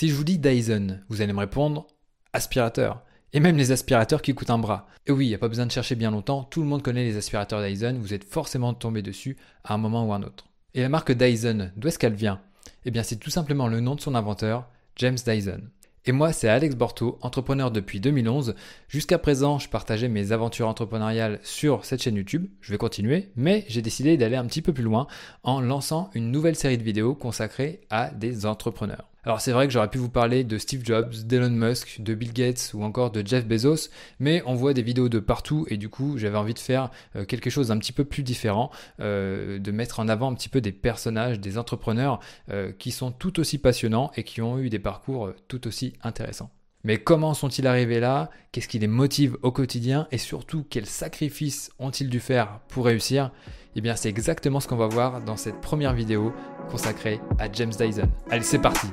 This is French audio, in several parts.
Si je vous dis Dyson, vous allez me répondre aspirateur. Et même les aspirateurs qui coûtent un bras. Et oui, il n'y a pas besoin de chercher bien longtemps, tout le monde connaît les aspirateurs Dyson, vous êtes forcément tombé dessus à un moment ou un autre. Et la marque Dyson, d'où est-ce qu'elle vient? Eh bien c'est tout simplement le nom de son inventeur, James Dyson. Et moi, c'est Alex Borto, entrepreneur depuis 2011. Jusqu'à présent, je partageais mes aventures entrepreneuriales sur cette chaîne YouTube. Je vais continuer, mais j'ai décidé d'aller un petit peu plus loin en lançant une nouvelle série de vidéos consacrée à des entrepreneurs. Alors c'est vrai que j'aurais pu vous parler de Steve Jobs, d'Elon Musk, de Bill Gates ou encore de Jeff Bezos, mais on voit des vidéos de partout et du coup j'avais envie de faire euh, quelque chose d'un petit peu plus différent, euh, de mettre en avant un petit peu des personnages, des entrepreneurs euh, qui sont tout aussi passionnants et qui ont eu des parcours tout aussi intéressants. Mais comment sont-ils arrivés là? Qu'est-ce qui les motive au quotidien? Et surtout, quels sacrifices ont-ils dû faire pour réussir? Eh bien, c'est exactement ce qu'on va voir dans cette première vidéo consacrée à James Dyson. Allez, c'est parti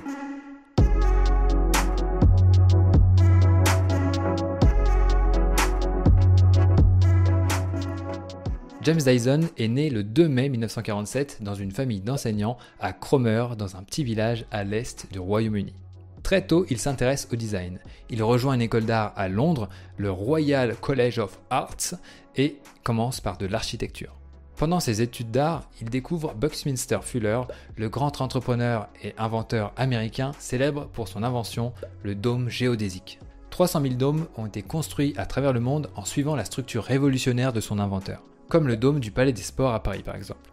James Dyson est né le 2 mai 1947 dans une famille d'enseignants à Cromer, dans un petit village à l'est du Royaume-Uni. Très tôt, il s'intéresse au design. Il rejoint une école d'art à Londres, le Royal College of Arts, et commence par de l'architecture. Pendant ses études d'art, il découvre Buckminster Fuller, le grand entrepreneur et inventeur américain célèbre pour son invention, le dôme géodésique. 300 000 dômes ont été construits à travers le monde en suivant la structure révolutionnaire de son inventeur comme le dôme du Palais des Sports à Paris par exemple.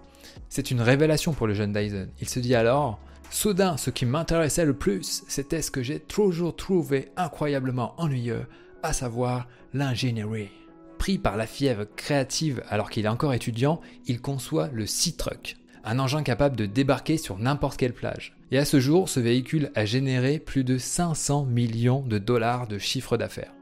C'est une révélation pour le jeune Dyson. Il se dit alors Soudain, ce qui m'intéressait le plus, c'était ce que j'ai toujours trouvé incroyablement ennuyeux, à savoir l'ingénierie. Pris par la fièvre créative alors qu'il est encore étudiant, il conçoit le Sea Truck, un engin capable de débarquer sur n'importe quelle plage. Et à ce jour, ce véhicule a généré plus de 500 millions de dollars de chiffre d'affaires.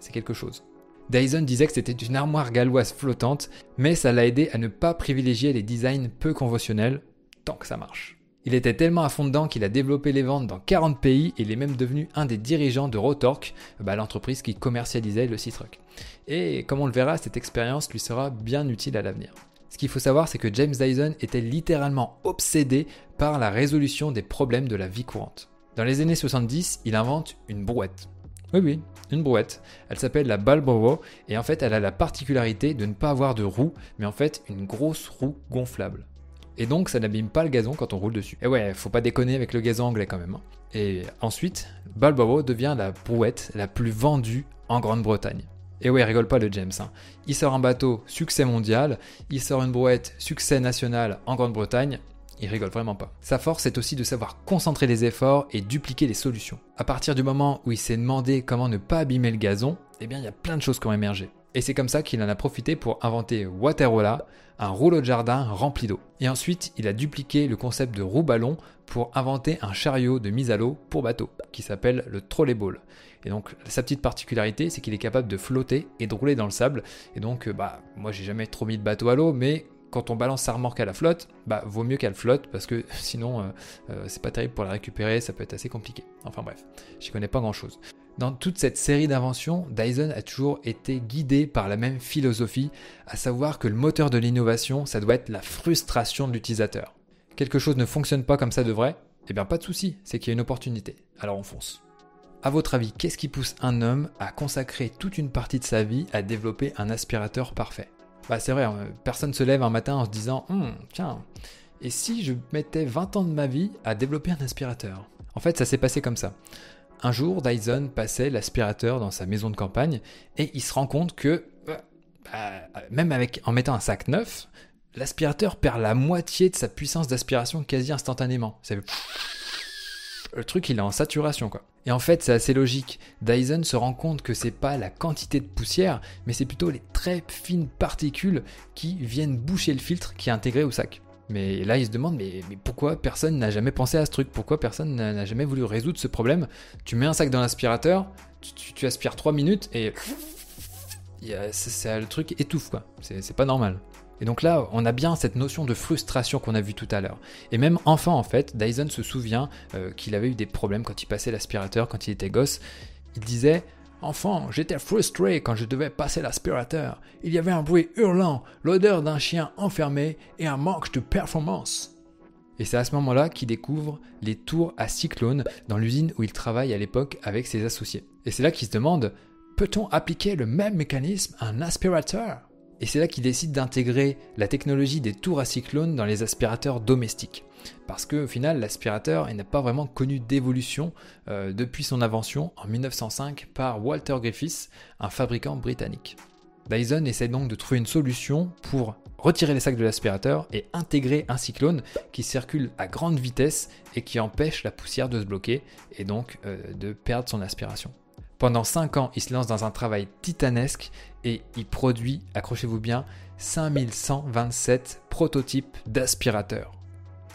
C'est quelque chose. Dyson disait que c'était une armoire galloise flottante, mais ça l'a aidé à ne pas privilégier les designs peu conventionnels, tant que ça marche. Il était tellement à fond dedans qu'il a développé les ventes dans 40 pays et il est même devenu un des dirigeants de Rotork, bah, l'entreprise qui commercialisait le Citroën. Et comme on le verra, cette expérience lui sera bien utile à l'avenir. Ce qu'il faut savoir, c'est que James Dyson était littéralement obsédé par la résolution des problèmes de la vie courante. Dans les années 70, il invente une brouette. Oui, oui, une brouette. Elle s'appelle la Balboa et en fait elle a la particularité de ne pas avoir de roue, mais en fait une grosse roue gonflable. Et donc ça n'abîme pas le gazon quand on roule dessus. Et ouais, faut pas déconner avec le gazon anglais quand même. Hein. Et ensuite, Balboa devient la brouette la plus vendue en Grande-Bretagne. Et ouais, rigole pas le James. Hein. Il sort un bateau, succès mondial. Il sort une brouette, succès national en Grande-Bretagne il rigole vraiment pas. Sa force est aussi de savoir concentrer les efforts et dupliquer les solutions. À partir du moment où il s'est demandé comment ne pas abîmer le gazon, eh bien il y a plein de choses qui ont émergé. Et c'est comme ça qu'il en a profité pour inventer Waterola, un rouleau de jardin rempli d'eau. Et ensuite, il a dupliqué le concept de roue-ballon pour inventer un chariot de mise à l'eau pour bateau, qui s'appelle le trolleyball. Et donc, sa petite particularité, c'est qu'il est capable de flotter et de rouler dans le sable. Et donc, bah, moi, j'ai jamais trop mis de bateau à l'eau, mais quand on balance sa remorque à la flotte, bah vaut mieux qu'elle flotte parce que sinon euh, euh, c'est pas terrible pour la récupérer, ça peut être assez compliqué. Enfin bref, j'y connais pas grand chose. Dans toute cette série d'inventions, Dyson a toujours été guidé par la même philosophie, à savoir que le moteur de l'innovation, ça doit être la frustration de l'utilisateur. Quelque chose ne fonctionne pas comme ça devrait, eh bien pas de souci, c'est qu'il y a une opportunité. Alors on fonce. À votre avis, qu'est-ce qui pousse un homme à consacrer toute une partie de sa vie à développer un aspirateur parfait? Bah, c'est vrai, hein, personne se lève un matin en se disant hum, tiens, et si je mettais 20 ans de ma vie à développer un aspirateur? En fait, ça s'est passé comme ça. Un jour, Dyson passait l'aspirateur dans sa maison de campagne et il se rend compte que, bah, même avec, en mettant un sac neuf, l'aspirateur perd la moitié de sa puissance d'aspiration quasi instantanément. Le truc, il est en saturation, quoi. Et en fait, c'est assez logique. Dyson se rend compte que c'est pas la quantité de poussière, mais c'est plutôt les très fines particules qui viennent boucher le filtre qui est intégré au sac. Mais là, il se demande, mais, pourquoi personne n'a jamais pensé à ce truc? Pourquoi personne n'a jamais voulu résoudre ce problème? Tu mets un sac dans l'aspirateur, tu, aspires 3 minutes et le truc étouffe, quoi. C'est pas normal. Et donc là, on a bien cette notion de frustration qu'on a vu tout à l'heure. Et même enfant, en fait, Dyson se souvient euh, qu'il avait eu des problèmes quand il passait l'aspirateur, quand il était gosse. Il disait Enfant, j'étais frustré quand je devais passer l'aspirateur. Il y avait un bruit hurlant, l'odeur d'un chien enfermé et un manque de performance. Et c'est à ce moment-là qu'il découvre les tours à cyclone dans l'usine où il travaille à l'époque avec ses associés. Et c'est là qu'il se demande, peut-on appliquer le même mécanisme à un aspirateur? Et c'est là qu'il décide d'intégrer la technologie des tours à cyclone dans les aspirateurs domestiques. Parce qu'au final, l'aspirateur n'a pas vraiment connu d'évolution euh, depuis son invention en 1905 par Walter Griffiths, un fabricant britannique. Dyson essaie donc de trouver une solution pour retirer les sacs de l'aspirateur et intégrer un cyclone qui circule à grande vitesse et qui empêche la poussière de se bloquer et donc euh, de perdre son aspiration. Pendant 5 ans, il se lance dans un travail titanesque et il produit, accrochez-vous bien, 5127 prototypes d'aspirateurs.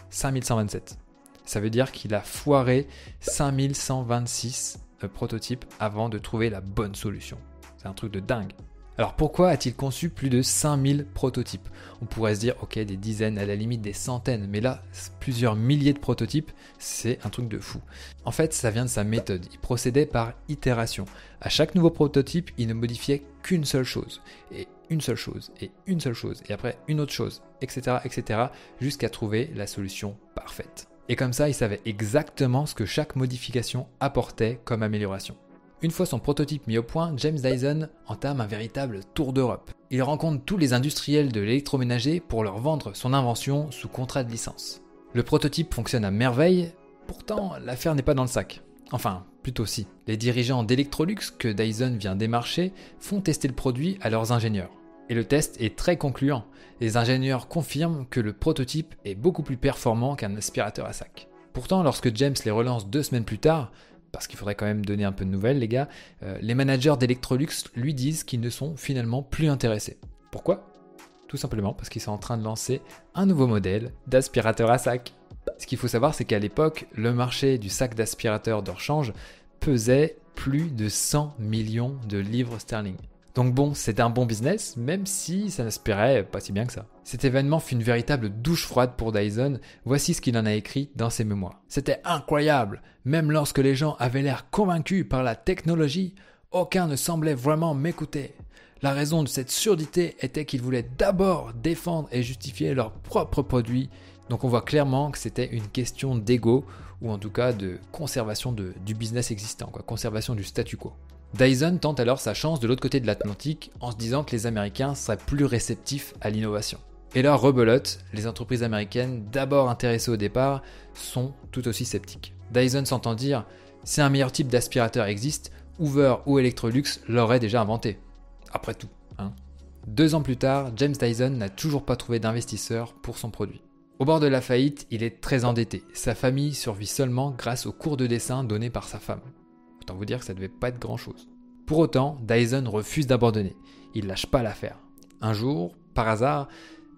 5127. Ça veut dire qu'il a foiré 5126 euh, prototypes avant de trouver la bonne solution. C'est un truc de dingue. Alors pourquoi a-t-il conçu plus de 5000 prototypes? On pourrait se dire, ok, des dizaines, à la limite des centaines, mais là, plusieurs milliers de prototypes, c'est un truc de fou. En fait, ça vient de sa méthode. Il procédait par itération. À chaque nouveau prototype, il ne modifiait qu'une seule chose, et une seule chose, et une seule chose, et après une autre chose, etc., etc., jusqu'à trouver la solution parfaite. Et comme ça, il savait exactement ce que chaque modification apportait comme amélioration. Une fois son prototype mis au point, James Dyson entame un véritable tour d'Europe. Il rencontre tous les industriels de l'électroménager pour leur vendre son invention sous contrat de licence. Le prototype fonctionne à merveille, pourtant l'affaire n'est pas dans le sac. Enfin, plutôt si. Les dirigeants d'Electrolux que Dyson vient démarcher font tester le produit à leurs ingénieurs. Et le test est très concluant. Les ingénieurs confirment que le prototype est beaucoup plus performant qu'un aspirateur à sac. Pourtant, lorsque James les relance deux semaines plus tard, parce qu'il faudrait quand même donner un peu de nouvelles, les gars, euh, les managers d'Electrolux lui disent qu'ils ne sont finalement plus intéressés. Pourquoi? Tout simplement parce qu'ils sont en train de lancer un nouveau modèle d'aspirateur à sac. Ce qu'il faut savoir, c'est qu'à l'époque, le marché du sac d'aspirateur de rechange pesait plus de 100 millions de livres sterling. Donc bon, c'était un bon business, même si ça n'aspirait pas si bien que ça. Cet événement fut une véritable douche froide pour Dyson, voici ce qu'il en a écrit dans ses mémoires. C'était incroyable, même lorsque les gens avaient l'air convaincus par la technologie, aucun ne semblait vraiment m'écouter. La raison de cette surdité était qu'ils voulaient d'abord défendre et justifier leurs propres produits, donc on voit clairement que c'était une question d'ego, ou en tout cas de conservation du business existant, quoi, conservation du statu quo. Dyson tente alors sa chance de l'autre côté de l'Atlantique en se disant que les Américains seraient plus réceptifs à l'innovation. Et là, rebelote, les entreprises américaines, d'abord intéressées au départ, sont tout aussi sceptiques. Dyson s'entend dire si un meilleur type d'aspirateur existe, Hoover ou Electrolux l'auraient déjà inventé. Après tout, hein. Deux ans plus tard, James Dyson n'a toujours pas trouvé d'investisseur pour son produit. Au bord de la faillite, il est très endetté. Sa famille survit seulement grâce aux cours de dessin donnés par sa femme. Autant vous dire que ça devait pas être grand chose. Pour autant, Dyson refuse d'abandonner. Il lâche pas l'affaire. Un jour, par hasard,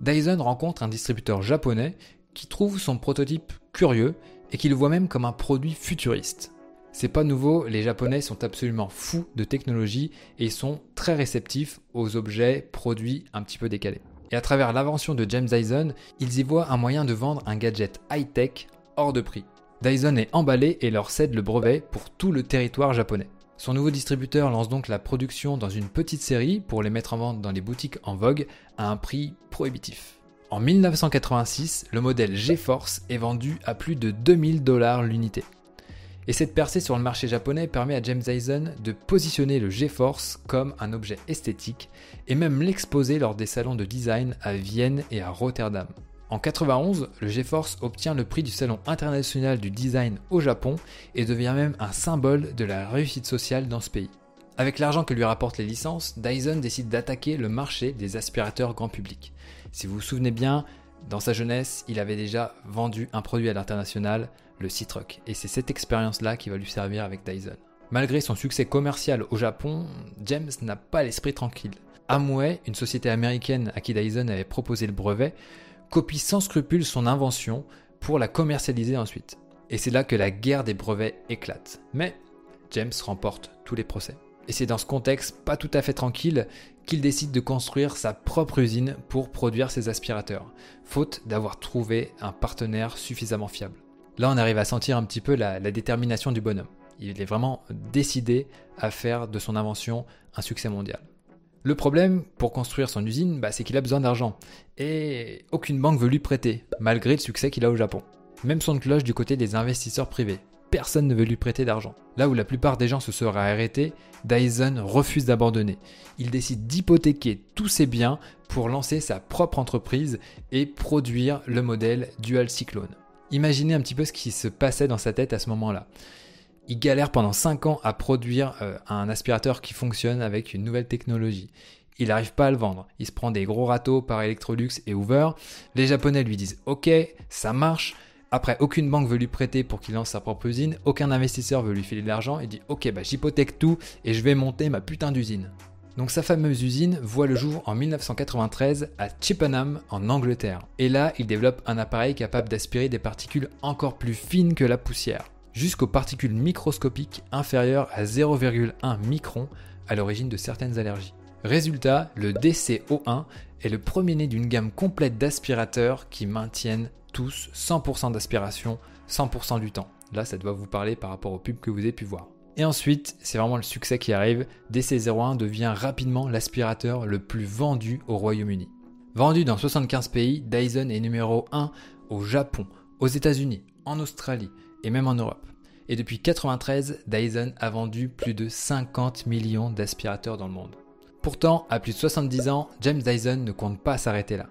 Dyson rencontre un distributeur japonais qui trouve son prototype curieux et qui le voit même comme un produit futuriste. C'est pas nouveau, les Japonais sont absolument fous de technologie et sont très réceptifs aux objets produits un petit peu décalés. Et à travers l'invention de James Dyson, ils y voient un moyen de vendre un gadget high-tech hors de prix. Dyson est emballé et leur cède le brevet pour tout le territoire japonais. Son nouveau distributeur lance donc la production dans une petite série pour les mettre en vente dans les boutiques en vogue à un prix prohibitif. En 1986, le modèle GeForce est vendu à plus de 2000 dollars l'unité. Et cette percée sur le marché japonais permet à James Dyson de positionner le GeForce comme un objet esthétique et même l'exposer lors des salons de design à Vienne et à Rotterdam. En 91, le GeForce obtient le prix du Salon international du design au Japon et devient même un symbole de la réussite sociale dans ce pays. Avec l'argent que lui rapportent les licences, Dyson décide d'attaquer le marché des aspirateurs grand public. Si vous vous souvenez bien, dans sa jeunesse, il avait déjà vendu un produit à l'international, le Citroën, et c'est cette expérience-là qui va lui servir avec Dyson. Malgré son succès commercial au Japon, James n'a pas l'esprit tranquille. Amway, une société américaine à qui Dyson avait proposé le brevet, copie sans scrupule son invention pour la commercialiser ensuite. Et c'est là que la guerre des brevets éclate. Mais James remporte tous les procès. Et c'est dans ce contexte pas tout à fait tranquille qu'il décide de construire sa propre usine pour produire ses aspirateurs, faute d'avoir trouvé un partenaire suffisamment fiable. Là, on arrive à sentir un petit peu la, la détermination du bonhomme. Il est vraiment décidé à faire de son invention un succès mondial. Le problème pour construire son usine, bah, c'est qu'il a besoin d'argent. Et aucune banque veut lui prêter, malgré le succès qu'il a au Japon. Même son cloche du côté des investisseurs privés. Personne ne veut lui prêter d'argent. Là où la plupart des gens se seraient arrêtés, Dyson refuse d'abandonner. Il décide d'hypothéquer tous ses biens pour lancer sa propre entreprise et produire le modèle Dual Cyclone. Imaginez un petit peu ce qui se passait dans sa tête à ce moment-là. Il galère pendant 5 ans à produire euh, un aspirateur qui fonctionne avec une nouvelle technologie. Il n'arrive pas à le vendre. Il se prend des gros râteaux par Electrolux et Hoover. Les Japonais lui disent OK, ça marche. Après, aucune banque veut lui prêter pour qu'il lance sa propre usine. Aucun investisseur veut lui filer de l'argent. Il dit OK, bah, j'hypothèque tout et je vais monter ma putain d'usine. Donc sa fameuse usine voit le jour en 1993 à Chippenham en Angleterre. Et là, il développe un appareil capable d'aspirer des particules encore plus fines que la poussière jusqu'aux particules microscopiques inférieures à 0,1 micron à l'origine de certaines allergies. Résultat, le DCO1 est le premier-né d'une gamme complète d'aspirateurs qui maintiennent tous 100% d'aspiration 100% du temps. Là, ça doit vous parler par rapport aux pubs que vous avez pu voir. Et ensuite, c'est vraiment le succès qui arrive. DC01 devient rapidement l'aspirateur le plus vendu au Royaume-Uni. Vendu dans 75 pays, Dyson est numéro 1 au Japon, aux États-Unis, en Australie et même en Europe. Et depuis 1993, Dyson a vendu plus de 50 millions d'aspirateurs dans le monde. Pourtant, à plus de 70 ans, James Dyson ne compte pas s'arrêter là.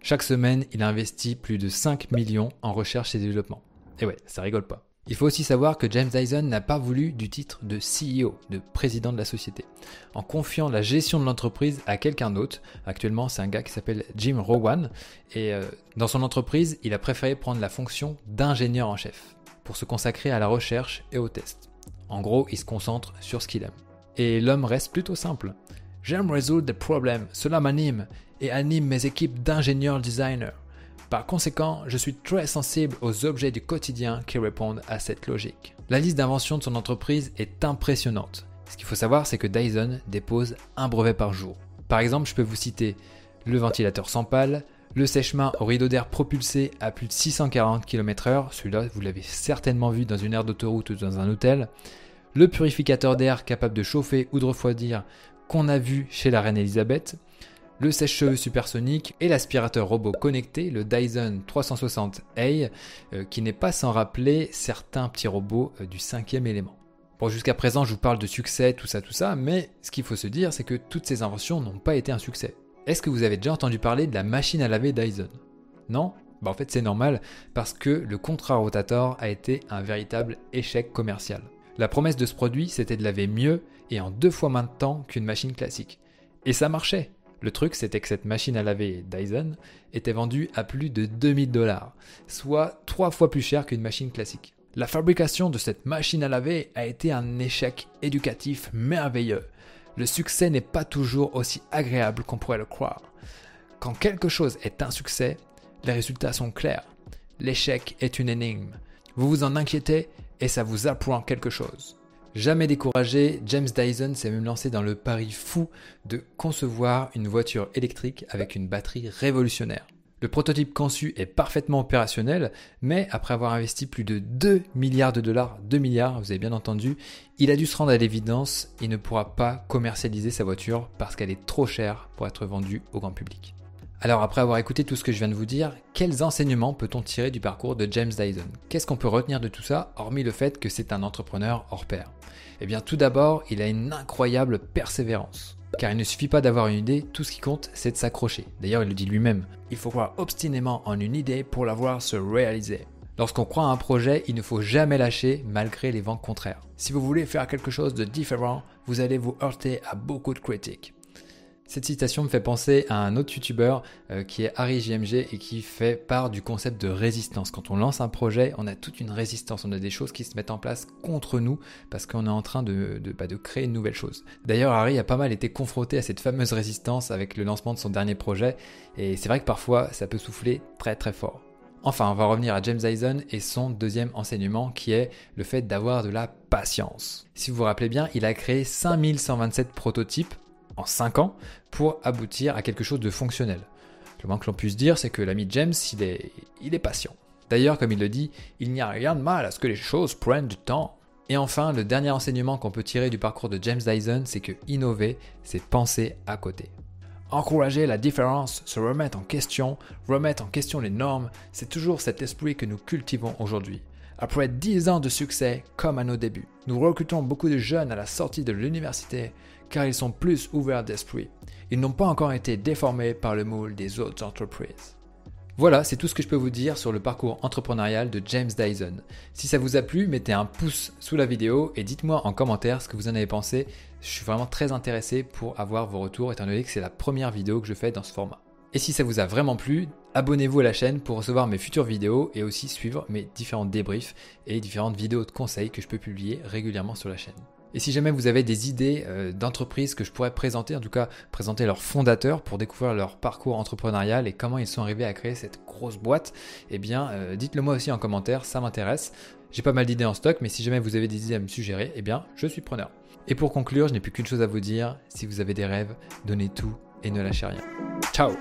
Chaque semaine, il investit plus de 5 millions en recherche et développement. Et ouais, ça rigole pas. Il faut aussi savoir que James Dyson n'a pas voulu du titre de CEO, de président de la société, en confiant la gestion de l'entreprise à quelqu'un d'autre. Actuellement, c'est un gars qui s'appelle Jim Rowan, et euh, dans son entreprise, il a préféré prendre la fonction d'ingénieur en chef pour se consacrer à la recherche et au test. En gros, il se concentre sur ce qu'il aime. Et l'homme reste plutôt simple. J'aime résoudre des problèmes, cela m'anime et anime mes équipes d'ingénieurs designers. Par conséquent, je suis très sensible aux objets du quotidien qui répondent à cette logique. La liste d'inventions de son entreprise est impressionnante. Ce qu'il faut savoir, c'est que Dyson dépose un brevet par jour. Par exemple, je peux vous citer le ventilateur sans pale, le sèche-main au rideau d'air propulsé à plus de 640 km/h, celui-là vous l'avez certainement vu dans une aire d'autoroute ou dans un hôtel, le purificateur d'air capable de chauffer ou de refroidir qu'on a vu chez la reine Elisabeth, le sèche-cheveux supersonique et l'aspirateur robot connecté, le Dyson 360A, euh, qui n'est pas sans rappeler certains petits robots euh, du cinquième élément. Bon, jusqu'à présent, je vous parle de succès, tout ça, tout ça, mais ce qu'il faut se dire, c'est que toutes ces inventions n'ont pas été un succès. Est-ce que vous avez déjà entendu parler de la machine à laver Dyson? Non? Bah En fait, c'est normal, parce que le contrat rotator a été un véritable échec commercial. La promesse de ce produit, c'était de laver mieux et en deux fois moins de temps qu'une machine classique. Et ça marchait. Le truc, c'était que cette machine à laver Dyson était vendue à plus de 2000 dollars, soit trois fois plus cher qu'une machine classique. La fabrication de cette machine à laver a été un échec éducatif merveilleux. Le succès n'est pas toujours aussi agréable qu'on pourrait le croire. Quand quelque chose est un succès, les résultats sont clairs. L'échec est une énigme. Vous vous en inquiétez et ça vous apprend quelque chose. Jamais découragé, James Dyson s'est même lancé dans le pari fou de concevoir une voiture électrique avec une batterie révolutionnaire. Le prototype conçu est parfaitement opérationnel, mais après avoir investi plus de 2 milliards de dollars, 2 milliards, vous avez bien entendu, il a dû se rendre à l'évidence, il ne pourra pas commercialiser sa voiture parce qu'elle est trop chère pour être vendue au grand public. Alors après avoir écouté tout ce que je viens de vous dire, quels enseignements peut-on tirer du parcours de James Dyson? Qu'est-ce qu'on peut retenir de tout ça, hormis le fait que c'est un entrepreneur hors pair? Eh bien tout d'abord, il a une incroyable persévérance. Car il ne suffit pas d'avoir une idée, tout ce qui compte, c'est de s'accrocher. D'ailleurs, il le dit lui-même. Il faut croire obstinément en une idée pour la voir se réaliser. Lorsqu'on croit à un projet, il ne faut jamais lâcher malgré les vents contraires. Si vous voulez faire quelque chose de différent, vous allez vous heurter à beaucoup de critiques. Cette citation me fait penser à un autre youtubeur euh, qui est Harry JMG et qui fait part du concept de résistance. Quand on lance un projet, on a toute une résistance, on a des choses qui se mettent en place contre nous parce qu'on est en train de, de, bah, de créer une nouvelle chose. D'ailleurs, Harry a pas mal été confronté à cette fameuse résistance avec le lancement de son dernier projet et c'est vrai que parfois ça peut souffler très très fort. Enfin, on va revenir à James Dyson et son deuxième enseignement qui est le fait d'avoir de la patience. Si vous vous rappelez bien, il a créé 5127 prototypes en 5 ans pour aboutir à quelque chose de fonctionnel. Le moins que l'on puisse dire, c'est que l'ami James, il est, il est patient. D'ailleurs, comme il le dit, il n'y a rien de mal à ce que les choses prennent du temps. Et enfin, le dernier enseignement qu'on peut tirer du parcours de James Dyson, c'est que innover, c'est penser à côté. Encourager la différence, se remettre en question, remettre en question les normes, c'est toujours cet esprit que nous cultivons aujourd'hui. Après 10 ans de succès, comme à nos débuts, nous recrutons beaucoup de jeunes à la sortie de l'université car ils sont plus ouverts d'esprit. Ils n'ont pas encore été déformés par le moule des autres entreprises. Voilà, c'est tout ce que je peux vous dire sur le parcours entrepreneurial de James Dyson. Si ça vous a plu, mettez un pouce sous la vidéo et dites-moi en commentaire ce que vous en avez pensé. Je suis vraiment très intéressé pour avoir vos retours étant donné que c'est la première vidéo que je fais dans ce format. Et si ça vous a vraiment plu, abonnez-vous à la chaîne pour recevoir mes futures vidéos et aussi suivre mes différents débriefs et différentes vidéos de conseils que je peux publier régulièrement sur la chaîne. Et si jamais vous avez des idées euh, d'entreprises que je pourrais présenter, en tout cas présenter leurs fondateurs pour découvrir leur parcours entrepreneurial et comment ils sont arrivés à créer cette grosse boîte, eh bien euh, dites-le moi aussi en commentaire, ça m'intéresse. J'ai pas mal d'idées en stock, mais si jamais vous avez des idées à me suggérer, eh bien je suis preneur. Et pour conclure, je n'ai plus qu'une chose à vous dire, si vous avez des rêves, donnez tout et ne lâchez rien. Ciao